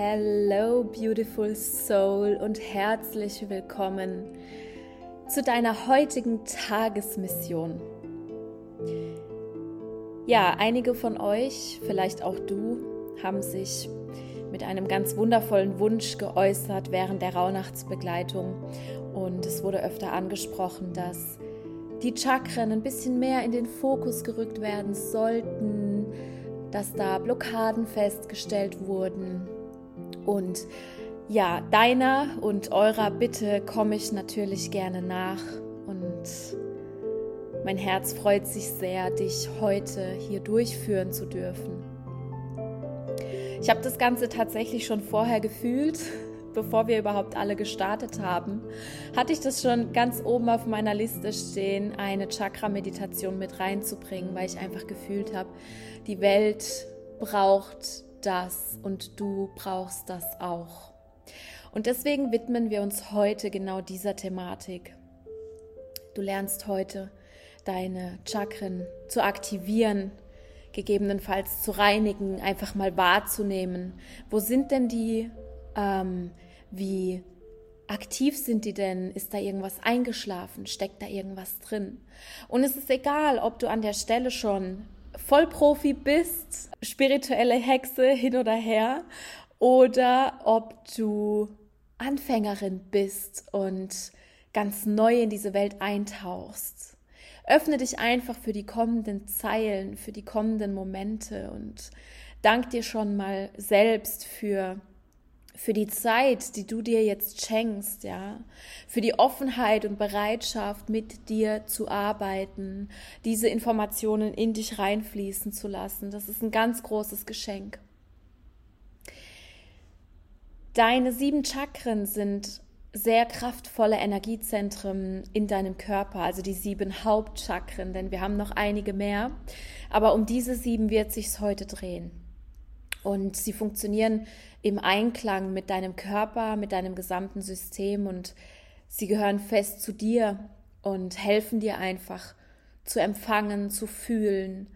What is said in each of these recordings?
Hello, beautiful soul und herzlich willkommen zu deiner heutigen Tagesmission. Ja, einige von euch, vielleicht auch du, haben sich mit einem ganz wundervollen Wunsch geäußert während der Rauhnachtsbegleitung und es wurde öfter angesprochen, dass die Chakren ein bisschen mehr in den Fokus gerückt werden sollten, dass da Blockaden festgestellt wurden. Und ja, deiner und eurer Bitte komme ich natürlich gerne nach und mein Herz freut sich sehr, dich heute hier durchführen zu dürfen. Ich habe das Ganze tatsächlich schon vorher gefühlt, bevor wir überhaupt alle gestartet haben, hatte ich das schon ganz oben auf meiner Liste stehen, eine Chakra-Meditation mit reinzubringen, weil ich einfach gefühlt habe, die Welt braucht das und du brauchst das auch. Und deswegen widmen wir uns heute genau dieser Thematik. Du lernst heute deine Chakren zu aktivieren, gegebenenfalls zu reinigen, einfach mal wahrzunehmen. Wo sind denn die? Ähm, wie aktiv sind die denn? Ist da irgendwas eingeschlafen? Steckt da irgendwas drin? Und es ist egal, ob du an der Stelle schon Vollprofi bist, spirituelle Hexe hin oder her, oder ob du Anfängerin bist und ganz neu in diese Welt eintauchst. Öffne dich einfach für die kommenden Zeilen, für die kommenden Momente und dank dir schon mal selbst für für die Zeit, die du dir jetzt schenkst, ja, für die Offenheit und Bereitschaft, mit dir zu arbeiten, diese Informationen in dich reinfließen zu lassen. Das ist ein ganz großes Geschenk. Deine sieben Chakren sind sehr kraftvolle Energiezentren in deinem Körper, also die sieben Hauptchakren, denn wir haben noch einige mehr. Aber um diese sieben wird sich's heute drehen. Und sie funktionieren im Einklang mit deinem Körper, mit deinem gesamten System und sie gehören fest zu dir und helfen dir einfach zu empfangen, zu fühlen,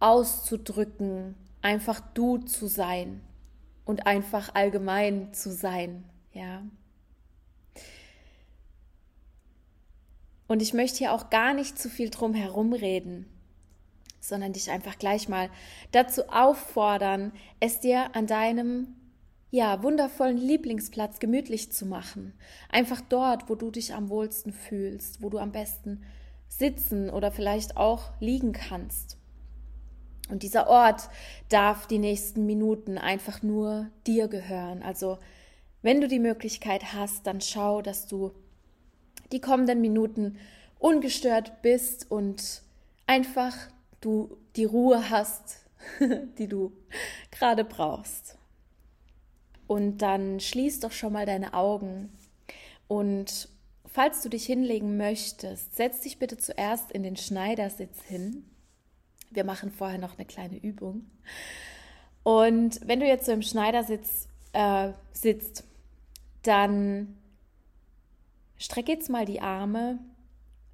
auszudrücken, einfach du zu sein und einfach allgemein zu sein, ja. Und ich möchte hier auch gar nicht zu viel drum herum reden sondern dich einfach gleich mal dazu auffordern, es dir an deinem ja, wundervollen Lieblingsplatz gemütlich zu machen. Einfach dort, wo du dich am wohlsten fühlst, wo du am besten sitzen oder vielleicht auch liegen kannst. Und dieser Ort darf die nächsten Minuten einfach nur dir gehören. Also, wenn du die Möglichkeit hast, dann schau, dass du die kommenden Minuten ungestört bist und einfach du die Ruhe hast, die du gerade brauchst. Und dann schließ doch schon mal deine Augen und falls du dich hinlegen möchtest, setz dich bitte zuerst in den Schneidersitz hin. Wir machen vorher noch eine kleine Übung. Und wenn du jetzt so im Schneidersitz äh, sitzt, dann streck jetzt mal die Arme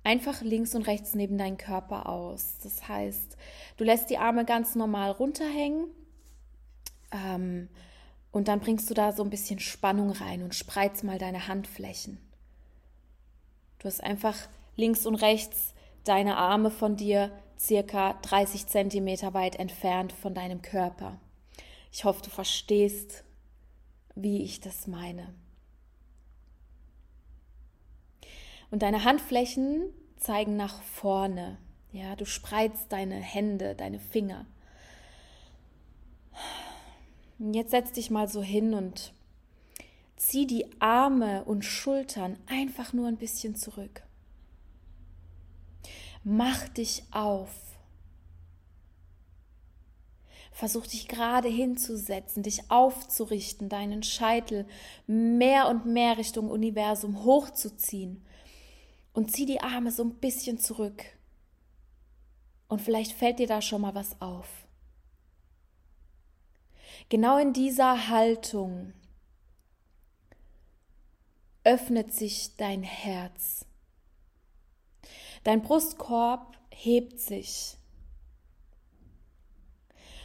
einfach links und rechts neben deinen Körper aus. Das heißt, du lässt die Arme ganz normal runterhängen ähm, und dann bringst du da so ein bisschen Spannung rein und spreiz mal deine Handflächen. Du hast einfach links und rechts deine Arme von dir circa 30 Zentimeter weit entfernt von deinem Körper. Ich hoffe, du verstehst, wie ich das meine. Und deine Handflächen zeigen nach vorne. Ja, du spreizt deine Hände, deine Finger. Jetzt setz dich mal so hin und zieh die Arme und Schultern einfach nur ein bisschen zurück. Mach dich auf. Versuch dich gerade hinzusetzen, dich aufzurichten, deinen Scheitel mehr und mehr Richtung Universum hochzuziehen und zieh die Arme so ein bisschen zurück. Und vielleicht fällt dir da schon mal was auf. Genau in dieser Haltung öffnet sich dein Herz. Dein Brustkorb hebt sich.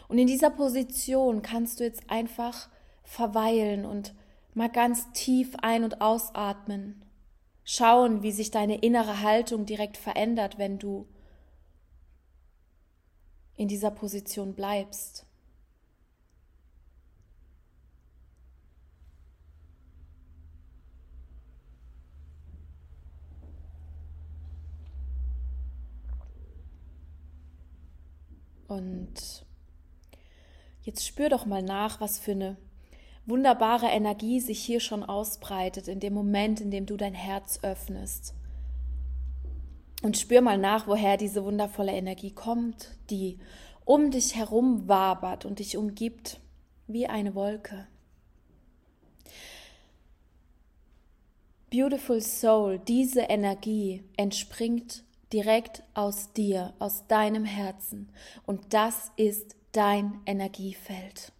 Und in dieser Position kannst du jetzt einfach verweilen und mal ganz tief ein- und ausatmen. Schauen, wie sich deine innere Haltung direkt verändert, wenn du in dieser Position bleibst. Und jetzt spür doch mal nach, was für eine wunderbare Energie sich hier schon ausbreitet in dem Moment, in dem du dein Herz öffnest. Und spür mal nach, woher diese wundervolle Energie kommt, die um dich herum wabert und dich umgibt wie eine Wolke. Beautiful Soul, diese Energie entspringt direkt aus dir, aus deinem Herzen. Und das ist dein Energiefeld.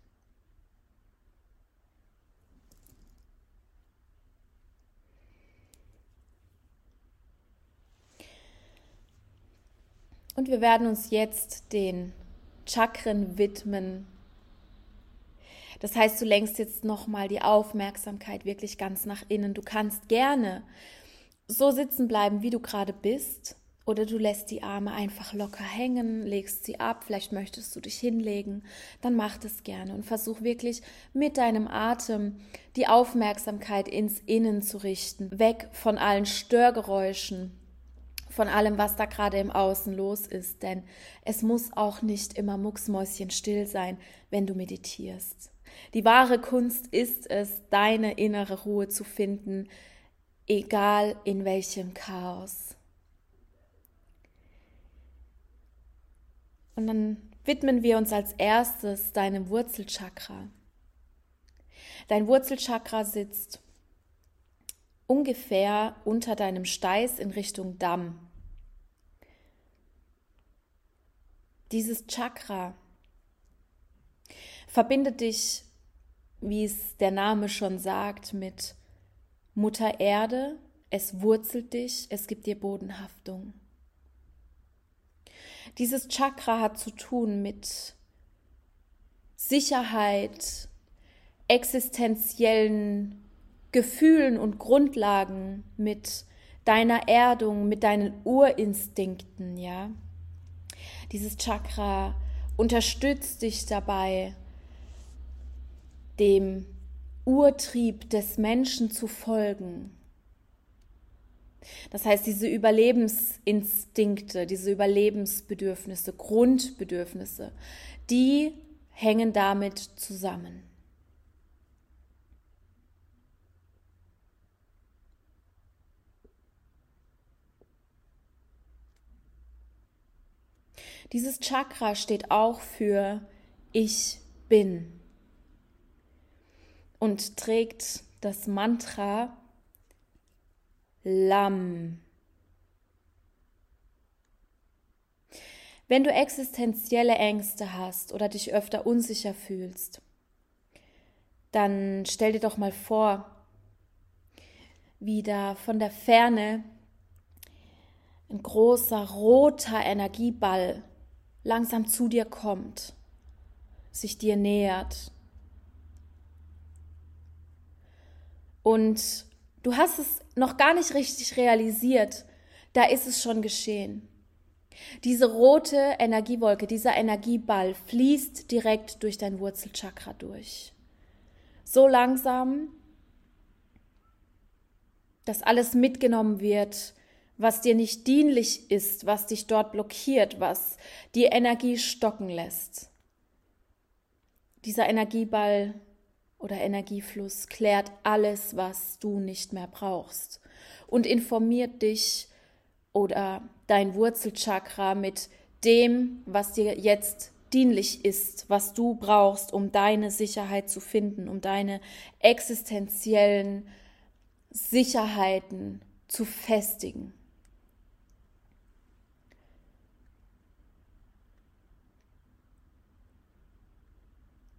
Und wir werden uns jetzt den Chakren widmen. Das heißt, du lenkst jetzt nochmal die Aufmerksamkeit wirklich ganz nach innen. Du kannst gerne so sitzen bleiben, wie du gerade bist. Oder du lässt die Arme einfach locker hängen, legst sie ab, vielleicht möchtest du dich hinlegen, dann mach das gerne und versuch wirklich mit deinem Atem die Aufmerksamkeit ins Innen zu richten, weg von allen Störgeräuschen, von allem, was da gerade im Außen los ist, denn es muss auch nicht immer mucksmäuschen still sein, wenn du meditierst. Die wahre Kunst ist es, deine innere Ruhe zu finden, egal in welchem Chaos. Und dann widmen wir uns als erstes deinem Wurzelchakra. Dein Wurzelchakra sitzt ungefähr unter deinem Steiß in Richtung Damm. Dieses Chakra verbindet dich, wie es der Name schon sagt, mit Mutter Erde. Es wurzelt dich, es gibt dir Bodenhaftung. Dieses Chakra hat zu tun mit Sicherheit, existenziellen Gefühlen und Grundlagen, mit deiner Erdung, mit deinen Urinstinkten, ja. Dieses Chakra unterstützt dich dabei, dem Urtrieb des Menschen zu folgen. Das heißt, diese Überlebensinstinkte, diese Überlebensbedürfnisse, Grundbedürfnisse, die hängen damit zusammen. Dieses Chakra steht auch für Ich bin und trägt das Mantra Lamm. Wenn du existenzielle Ängste hast oder dich öfter unsicher fühlst, dann stell dir doch mal vor, wie da von der Ferne ein großer roter Energieball langsam zu dir kommt, sich dir nähert. Und du hast es noch gar nicht richtig realisiert, da ist es schon geschehen. Diese rote Energiewolke, dieser Energieball fließt direkt durch dein Wurzelchakra durch. So langsam, dass alles mitgenommen wird, was dir nicht dienlich ist, was dich dort blockiert, was die Energie stocken lässt. Dieser Energieball oder Energiefluss klärt alles, was du nicht mehr brauchst und informiert dich oder dein Wurzelchakra mit dem, was dir jetzt dienlich ist, was du brauchst, um deine Sicherheit zu finden, um deine existenziellen Sicherheiten zu festigen.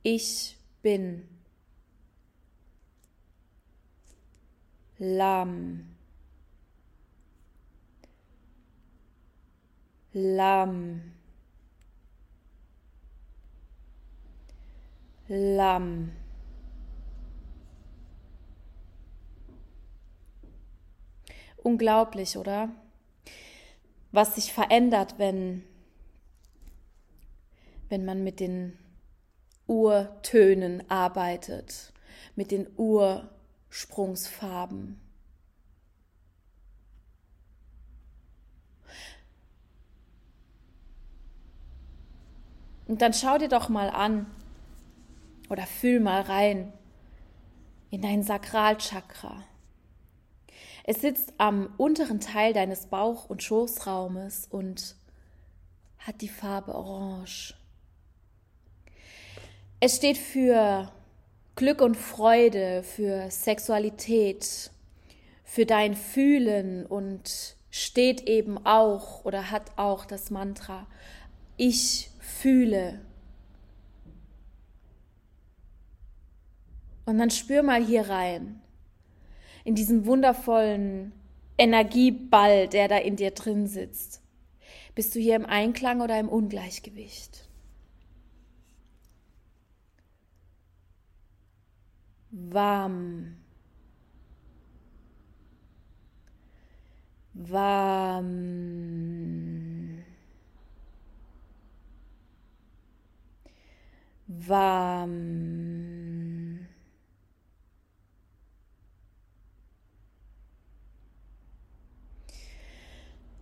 Ich bin lahm, lahm, lahm. Unglaublich, oder? Was sich verändert, wenn, wenn man mit den Urtönen arbeitet, mit den Ursprungsfarben. Und dann schau dir doch mal an oder fühl mal rein in dein Sakralchakra. Es sitzt am unteren Teil deines Bauch- und Schoßraumes und hat die Farbe Orange. Es steht für Glück und Freude, für Sexualität, für dein Fühlen und steht eben auch oder hat auch das Mantra Ich fühle. Und dann spür mal hier rein, in diesen wundervollen Energieball, der da in dir drin sitzt. Bist du hier im Einklang oder im Ungleichgewicht? Warm. Warm. warm.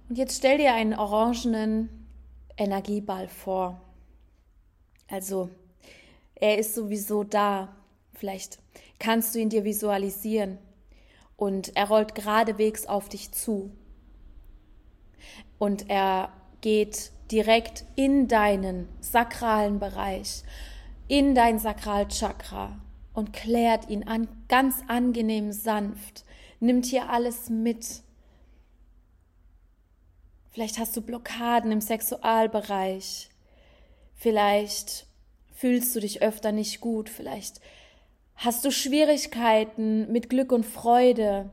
Und jetzt stell dir einen orangenen Energieball vor. Also, er ist sowieso da. Vielleicht kannst du ihn dir visualisieren. Und er rollt geradewegs auf dich zu. Und er geht direkt in deinen sakralen Bereich, in dein Sakralchakra und klärt ihn an, ganz angenehm sanft, nimmt hier alles mit. Vielleicht hast du Blockaden im Sexualbereich. Vielleicht fühlst du dich öfter nicht gut. Vielleicht hast du Schwierigkeiten mit Glück und Freude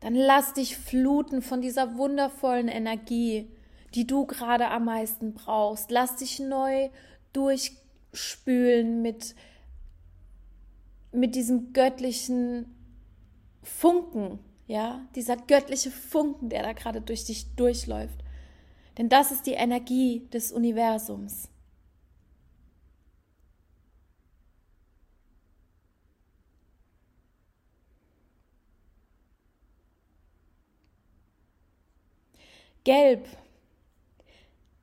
dann lass dich fluten von dieser wundervollen Energie, die du gerade am meisten brauchst. Lass dich neu durchspülen mit, mit diesem göttlichen Funken, ja, dieser göttliche Funken, der da gerade durch dich durchläuft. Denn das ist die Energie des Universums. Gelb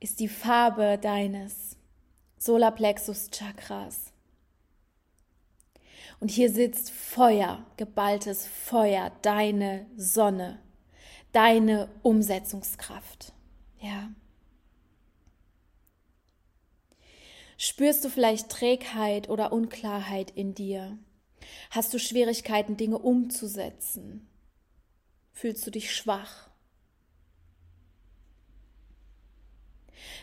ist die Farbe deines Solarplexus Chakras. Und hier sitzt Feuer, geballtes Feuer, deine Sonne, deine Umsetzungskraft. Ja. Spürst du vielleicht Trägheit oder Unklarheit in dir? Hast du Schwierigkeiten, Dinge umzusetzen? Fühlst du dich schwach?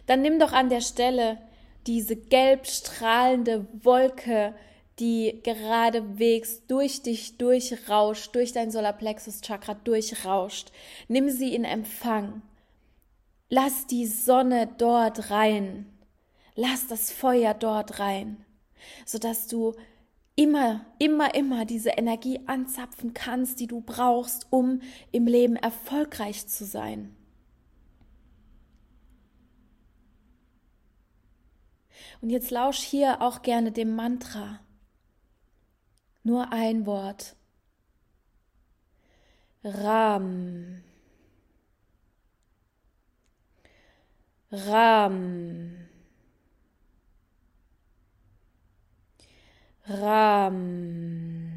Dann nimm doch an der Stelle diese gelb strahlende Wolke, die geradewegs durch dich durchrauscht, durch dein Solarplexus-Chakra durchrauscht. Nimm sie in Empfang. Lass die Sonne dort rein. Lass das Feuer dort rein, sodass du immer, immer, immer diese Energie anzapfen kannst, die du brauchst, um im Leben erfolgreich zu sein. Und jetzt lausch hier auch gerne dem Mantra. Nur ein Wort. Ram. Ram. Ram.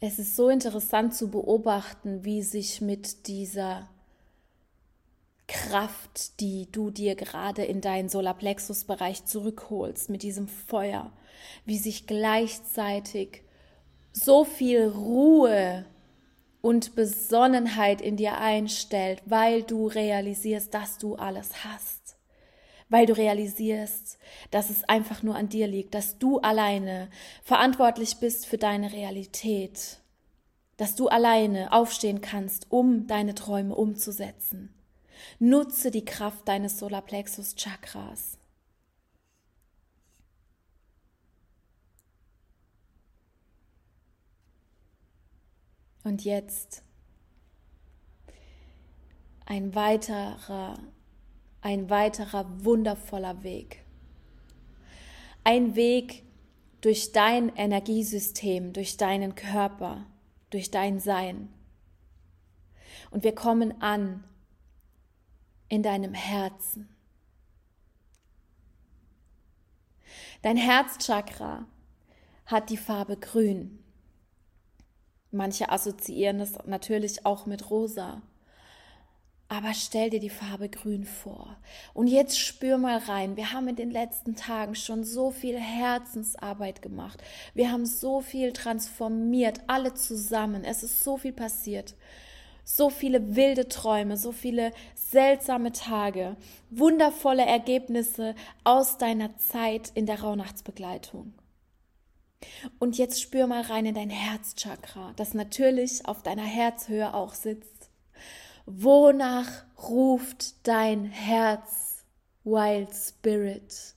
Es ist so interessant zu beobachten, wie sich mit dieser Kraft, die du dir gerade in deinen Solarplexus-Bereich zurückholst, mit diesem Feuer, wie sich gleichzeitig so viel Ruhe und Besonnenheit in dir einstellt, weil du realisierst, dass du alles hast. Weil du realisierst, dass es einfach nur an dir liegt, dass du alleine verantwortlich bist für deine Realität dass du alleine aufstehen kannst, um deine Träume umzusetzen. Nutze die Kraft deines Solarplexus Chakras. Und jetzt ein weiterer, ein weiterer wundervoller Weg. Ein Weg durch dein Energiesystem, durch deinen Körper, durch dein Sein. Und wir kommen an in deinem Herzen. Dein Herzchakra hat die Farbe grün. Manche assoziieren das natürlich auch mit rosa. Aber stell dir die Farbe grün vor. Und jetzt spür mal rein. Wir haben in den letzten Tagen schon so viel Herzensarbeit gemacht. Wir haben so viel transformiert, alle zusammen. Es ist so viel passiert. So viele wilde Träume, so viele seltsame Tage, wundervolle Ergebnisse aus deiner Zeit in der Rauhnachtsbegleitung. Und jetzt spür mal rein in dein Herzchakra, das natürlich auf deiner Herzhöhe auch sitzt. Wonach ruft dein Herz, Wild Spirit?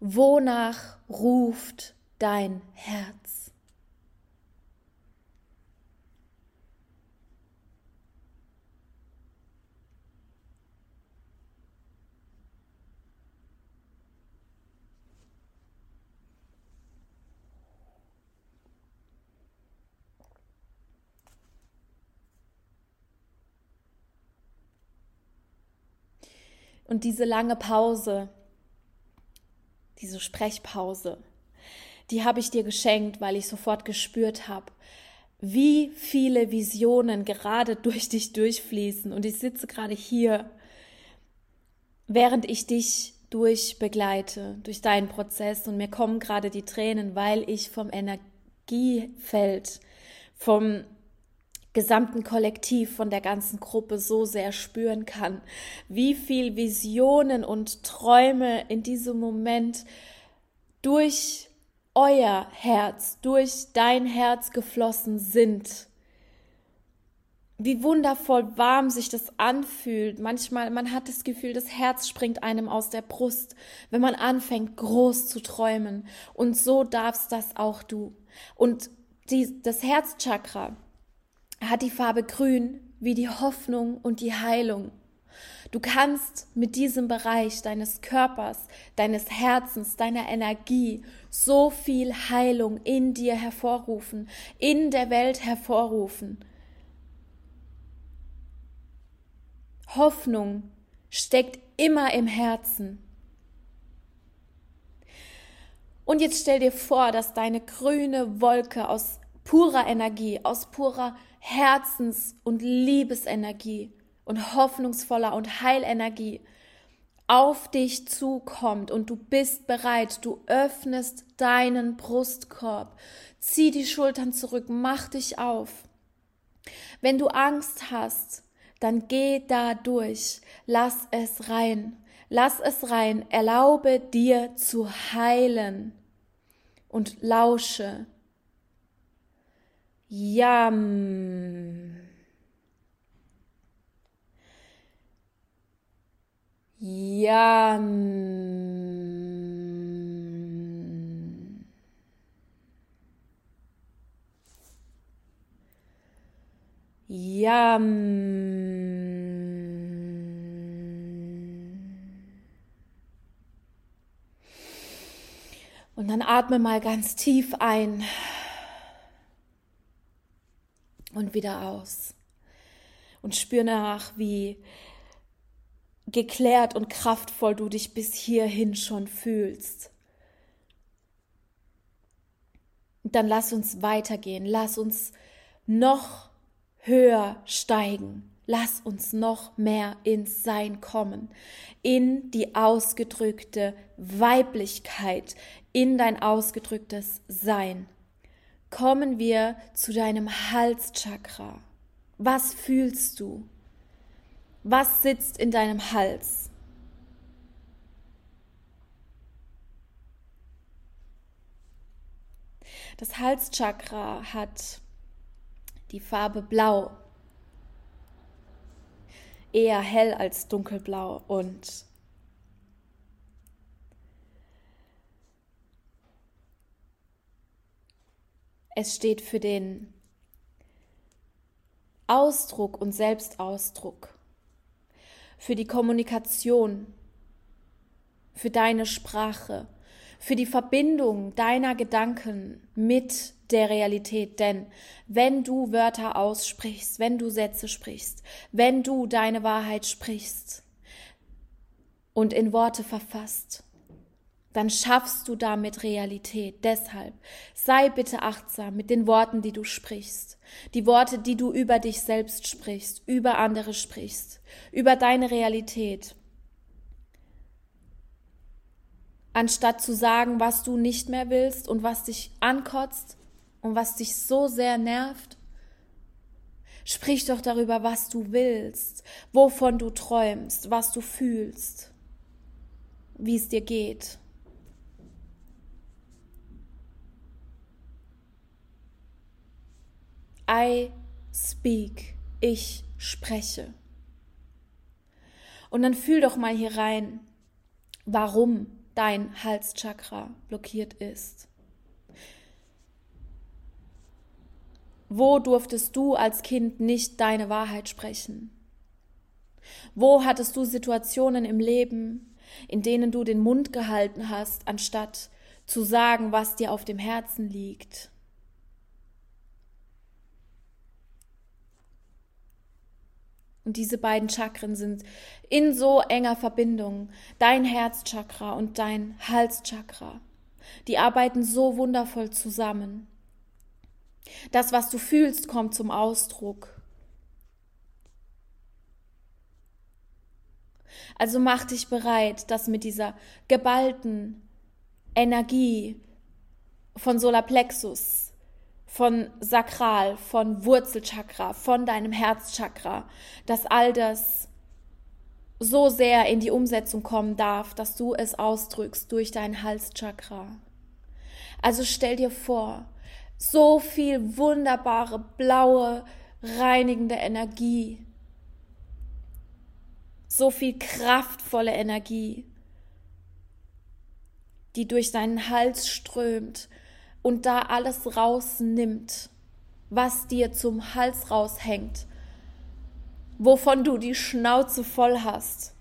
Wonach ruft dein Herz? Und diese lange Pause, diese Sprechpause, die habe ich dir geschenkt, weil ich sofort gespürt habe, wie viele Visionen gerade durch dich durchfließen. Und ich sitze gerade hier, während ich dich durchbegleite, durch deinen Prozess. Und mir kommen gerade die Tränen, weil ich vom Energiefeld, vom gesamten Kollektiv, von der ganzen Gruppe so sehr spüren kann, wie viel Visionen und Träume in diesem Moment durch euer Herz, durch dein Herz geflossen sind. Wie wundervoll warm sich das anfühlt. Manchmal, man hat das Gefühl, das Herz springt einem aus der Brust, wenn man anfängt, groß zu träumen. Und so darfst das auch du. Und die, das Herzchakra, hat die Farbe grün wie die Hoffnung und die Heilung. Du kannst mit diesem Bereich deines Körpers, deines Herzens, deiner Energie so viel Heilung in dir hervorrufen, in der Welt hervorrufen. Hoffnung steckt immer im Herzen. Und jetzt stell dir vor, dass deine grüne Wolke aus purer Energie, aus purer Herzens- und Liebesenergie und hoffnungsvoller und Heilenergie auf dich zukommt und du bist bereit, du öffnest deinen Brustkorb, zieh die Schultern zurück, mach dich auf. Wenn du Angst hast, dann geh da durch, lass es rein, lass es rein, erlaube dir zu heilen und lausche Yum. Yum. Yum. Und dann atme mal ganz tief ein und wieder aus. Und spür nach, wie geklärt und kraftvoll du dich bis hierhin schon fühlst. Dann lass uns weitergehen, lass uns noch höher steigen, lass uns noch mehr ins Sein kommen, in die ausgedrückte Weiblichkeit, in dein ausgedrücktes Sein kommen wir zu deinem Halschakra. Was fühlst du? Was sitzt in deinem Hals? Das Halschakra hat die Farbe blau, eher hell als dunkelblau und es steht für den Ausdruck und Selbstausdruck, für die Kommunikation, für deine Sprache, für die Verbindung deiner Gedanken mit der Realität. Denn wenn du Wörter aussprichst, wenn du Sätze sprichst, wenn du deine Wahrheit sprichst und in Worte verfasst, dann schaffst du damit Realität. Deshalb sei bitte achtsam mit den Worten, die du sprichst. Die Worte, die du über dich selbst sprichst, über andere sprichst, über deine Realität. Anstatt zu sagen, was du nicht mehr willst und was dich ankotzt und was dich so sehr nervt, sprich doch darüber, was du willst, wovon du träumst, was du fühlst, wie es dir geht. I speak, ich spreche. Und dann fühl doch mal hier rein, warum dein Halschakra blockiert ist. Wo durftest du als Kind nicht deine Wahrheit sprechen? Wo hattest du Situationen im Leben, in denen du den Mund gehalten hast, anstatt zu sagen, was dir auf dem Herzen liegt? Und diese beiden Chakren sind in so enger Verbindung. Dein Herzchakra und dein Halschakra. Die arbeiten so wundervoll zusammen. Das, was du fühlst, kommt zum Ausdruck. Also mach dich bereit, dass mit dieser geballten Energie von Solarplexus von Sakral, von Wurzelchakra, von deinem Herzchakra, dass all das so sehr in die Umsetzung kommen darf, dass du es ausdrückst durch dein Halschakra. Also stell dir vor, so viel wunderbare, blaue, reinigende Energie, so viel kraftvolle Energie, die durch deinen Hals strömt und da alles rausnimmt, was dir zum Hals raushängt, wovon du die Schnauze voll hast.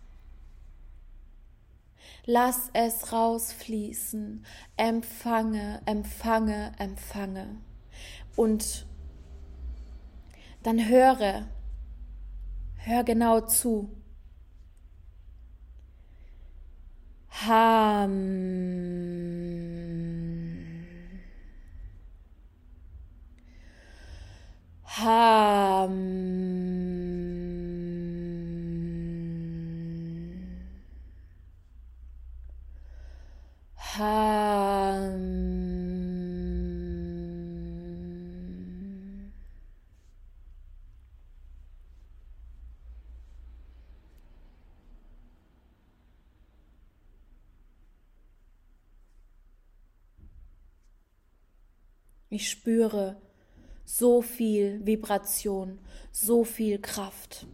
Lass es rausfließen. Empfange, empfange, empfange. Und dann höre, hör genau zu. Ham. Ham. Ham. Ich spüre, so viel Vibration, so viel Kraft.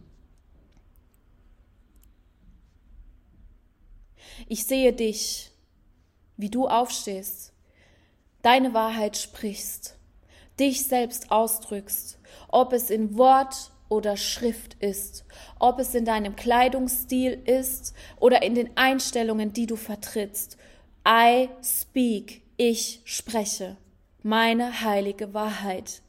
Ich sehe dich, wie du aufstehst, deine Wahrheit sprichst, dich selbst ausdrückst, ob es in Wort oder Schrift ist, ob es in deinem Kleidungsstil ist oder in den Einstellungen, die du vertrittst. I speak, ich spreche meine heilige Wahrheit.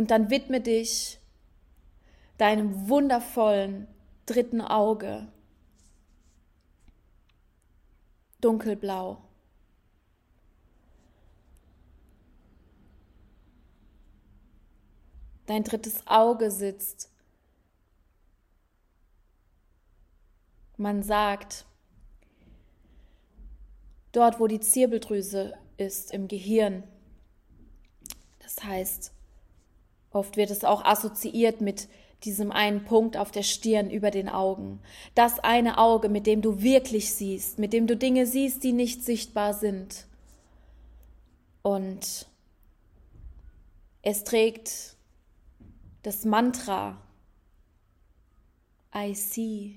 Und dann widme dich deinem wundervollen dritten Auge. Dunkelblau. Dein drittes Auge sitzt. Man sagt, dort wo die Zirbeldrüse ist im Gehirn. Das heißt, Oft wird es auch assoziiert mit diesem einen Punkt auf der Stirn über den Augen. Das eine Auge, mit dem du wirklich siehst, mit dem du Dinge siehst, die nicht sichtbar sind. Und es trägt das Mantra I see.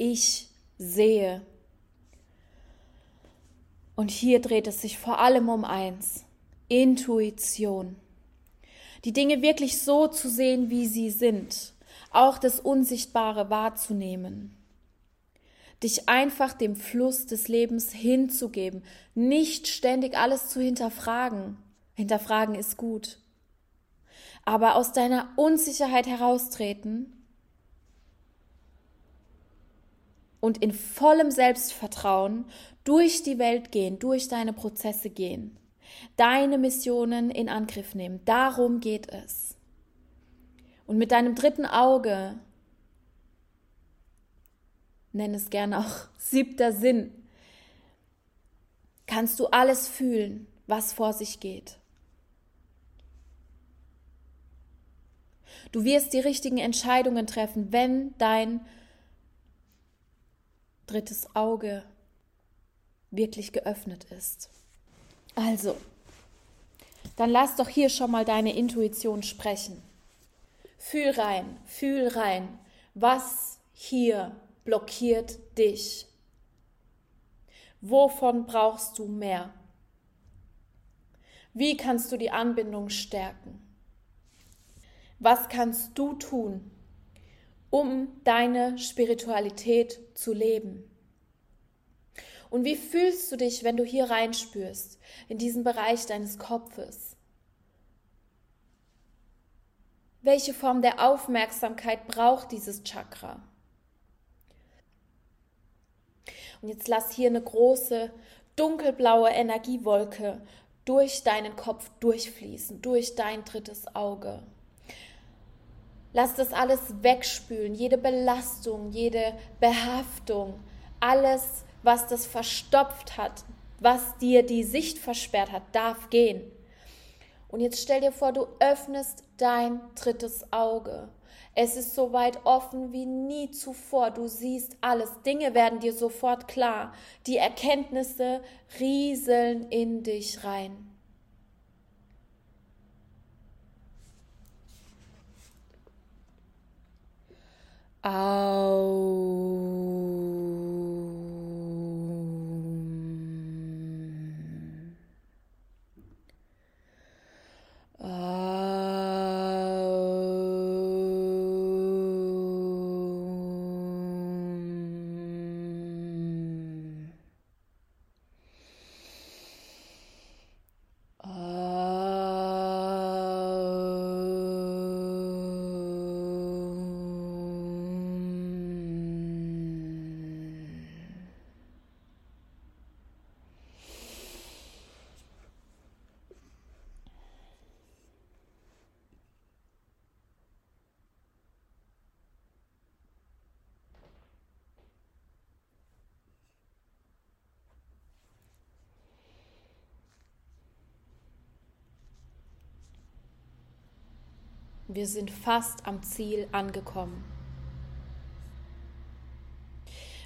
Ich sehe. Und hier dreht es sich vor allem um eins, Intuition. Die Dinge wirklich so zu sehen, wie sie sind, auch das Unsichtbare wahrzunehmen. Dich einfach dem Fluss des Lebens hinzugeben, nicht ständig alles zu hinterfragen. Hinterfragen ist gut. Aber aus deiner Unsicherheit heraustreten und in vollem Selbstvertrauen durch die Welt gehen, durch deine Prozesse gehen, deine Missionen in Angriff nehmen. Darum geht es. Und mit deinem dritten Auge, nenn es gerne auch siebter Sinn, kannst du alles fühlen, was vor sich geht. Du wirst die richtigen Entscheidungen treffen, wenn dein drittes Auge wirklich geöffnet ist. Also, dann lass doch hier schon mal deine Intuition sprechen. Fühl rein, fühl rein, was hier blockiert dich. Wovon brauchst du mehr? Wie kannst du die Anbindung stärken? Was kannst du tun, um deine Spiritualität zu leben. Und wie fühlst du dich, wenn du hier reinspürst, in diesen Bereich deines Kopfes? Welche Form der Aufmerksamkeit braucht dieses Chakra? Und jetzt lass hier eine große dunkelblaue Energiewolke durch deinen Kopf durchfließen, durch dein drittes Auge. Lass das alles wegspülen, jede Belastung, jede Behaftung, alles, was das verstopft hat, was dir die Sicht versperrt hat, darf gehen. Und jetzt stell dir vor, du öffnest dein drittes Auge. Es ist so weit offen wie nie zuvor. Du siehst alles. Dinge werden dir sofort klar. Die Erkenntnisse rieseln in dich rein. Oh. Wir sind fast am Ziel angekommen.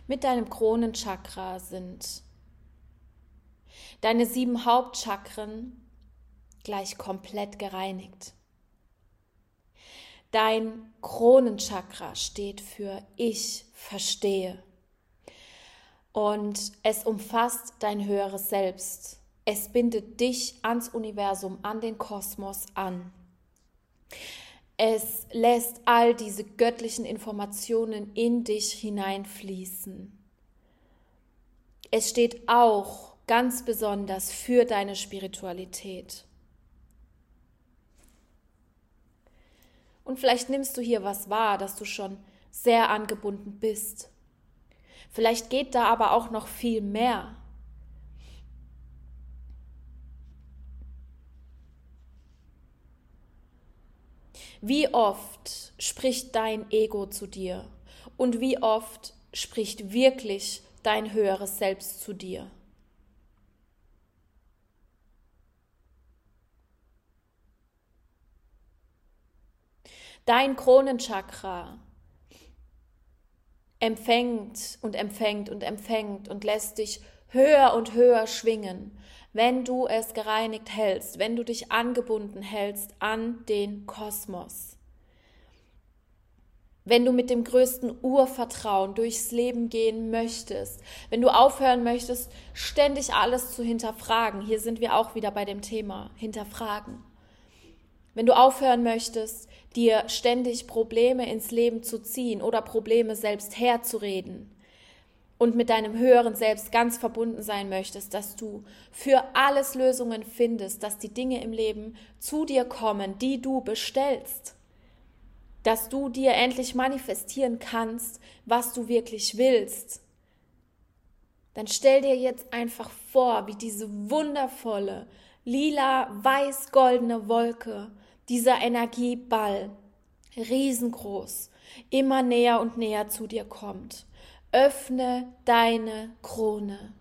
Mit deinem Kronenchakra sind deine sieben Hauptchakren gleich komplett gereinigt. Dein Kronenchakra steht für Ich verstehe. Und es umfasst dein höheres Selbst. Es bindet dich ans Universum, an den Kosmos an. Es lässt all diese göttlichen Informationen in dich hineinfließen. Es steht auch ganz besonders für deine Spiritualität. Und vielleicht nimmst du hier was wahr, dass du schon sehr angebunden bist. Vielleicht geht da aber auch noch viel mehr. Wie oft spricht dein Ego zu dir Und wie oft spricht wirklich dein höheres Selbst zu dir? Dein Kronenchakra empfängt und empfängt und empfängt und lässt dich höher und höher schwingen, wenn du es gereinigt hältst, wenn du dich angebunden hältst an den Kosmos. Wenn du mit dem größten Urvertrauen durchs Leben gehen möchtest, wenn du aufhören möchtest, ständig alles zu hinterfragen, hier sind wir auch wieder bei dem Thema hinterfragen. Wenn du aufhören möchtest, dir ständig Probleme ins Leben zu ziehen oder Probleme selbst herzureden, und mit deinem höheren Selbst ganz verbunden sein möchtest, dass du für alles Lösungen findest, dass die Dinge im Leben zu dir kommen, die du bestellst, dass du dir endlich manifestieren kannst, was du wirklich willst, dann stell dir jetzt einfach vor, wie diese wundervolle, lila, weiß-goldene Wolke, dieser Energieball, riesengroß, immer näher und näher zu dir kommt öffne deine Krone.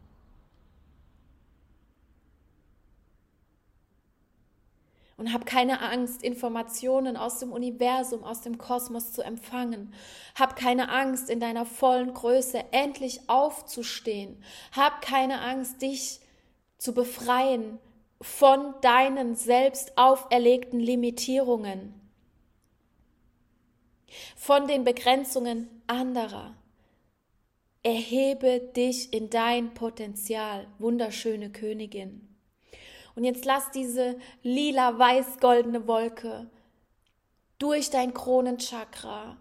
Und hab keine Angst, Informationen aus dem Universum, aus dem Kosmos zu empfangen. Hab keine Angst, in deiner vollen Größe endlich aufzustehen. Hab keine Angst, dich zu befreien von deinen selbst auferlegten Limitierungen, von den Begrenzungen anderer. Erhebe dich in dein Potenzial, wunderschöne Königin. Und jetzt lass diese lila weiß-goldene Wolke durch dein Kronenchakra.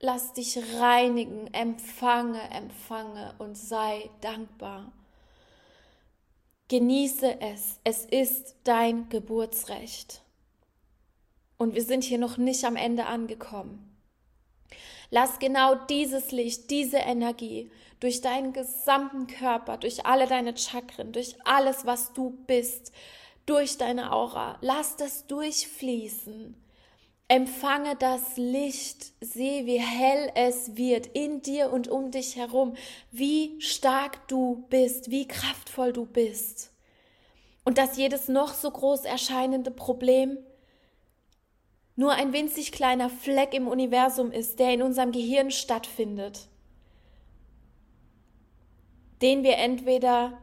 Lass dich reinigen, empfange, empfange und sei dankbar. Genieße es, es ist dein Geburtsrecht. Und wir sind hier noch nicht am Ende angekommen. Lass genau dieses Licht, diese Energie durch deinen gesamten Körper, durch alle deine Chakren, durch alles, was du bist, durch deine Aura, lass das durchfließen. Empfange das Licht, sehe, wie hell es wird in dir und um dich herum, wie stark du bist, wie kraftvoll du bist. Und dass jedes noch so groß erscheinende Problem nur ein winzig kleiner Fleck im Universum ist, der in unserem Gehirn stattfindet, den wir entweder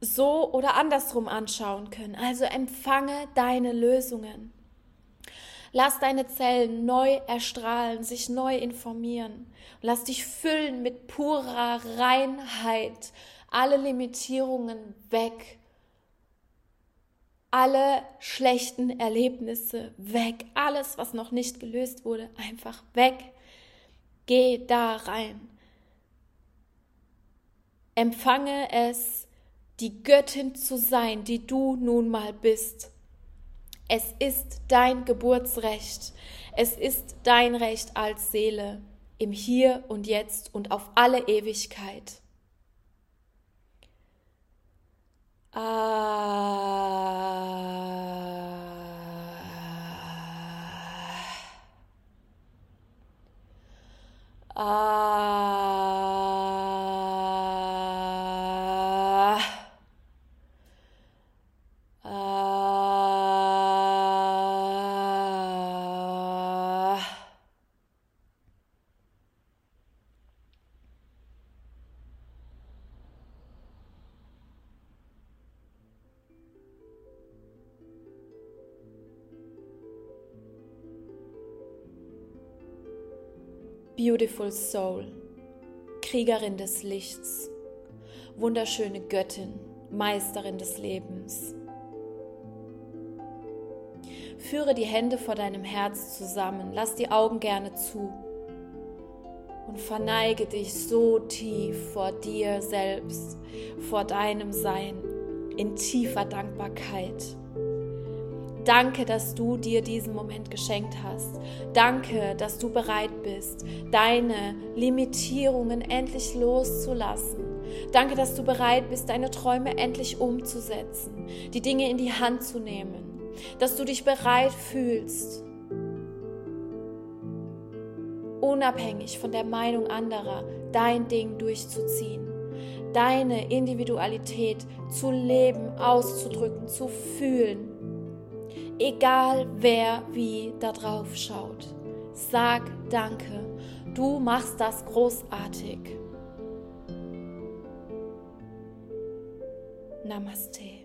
so oder andersrum anschauen können. Also empfange deine Lösungen. Lass deine Zellen neu erstrahlen, sich neu informieren. Lass dich füllen mit purer Reinheit. Alle Limitierungen weg alle schlechten Erlebnisse weg, alles, was noch nicht gelöst wurde, einfach weg. Geh da rein. Empfange es, die Göttin zu sein, die du nun mal bist. Es ist dein Geburtsrecht. Es ist dein Recht als Seele im Hier und Jetzt und auf alle Ewigkeit. Uh, uh, Beautiful Soul, Kriegerin des Lichts, wunderschöne Göttin, Meisterin des Lebens. Führe die Hände vor deinem Herz zusammen, lass die Augen gerne zu und verneige dich so tief vor dir selbst, vor deinem Sein, in tiefer Dankbarkeit. Danke, dass du dir diesen Moment geschenkt hast. Danke, dass du bereit bist, deine Limitierungen endlich loszulassen. Danke, dass du bereit bist, deine Träume endlich umzusetzen, die Dinge in die Hand zu nehmen, dass du dich bereit fühlst, unabhängig von der Meinung anderer dein Ding durchzuziehen, deine Individualität zu leben, auszudrücken, zu fühlen. Egal wer wie da drauf schaut. Sag Danke. Du machst das großartig. Namaste.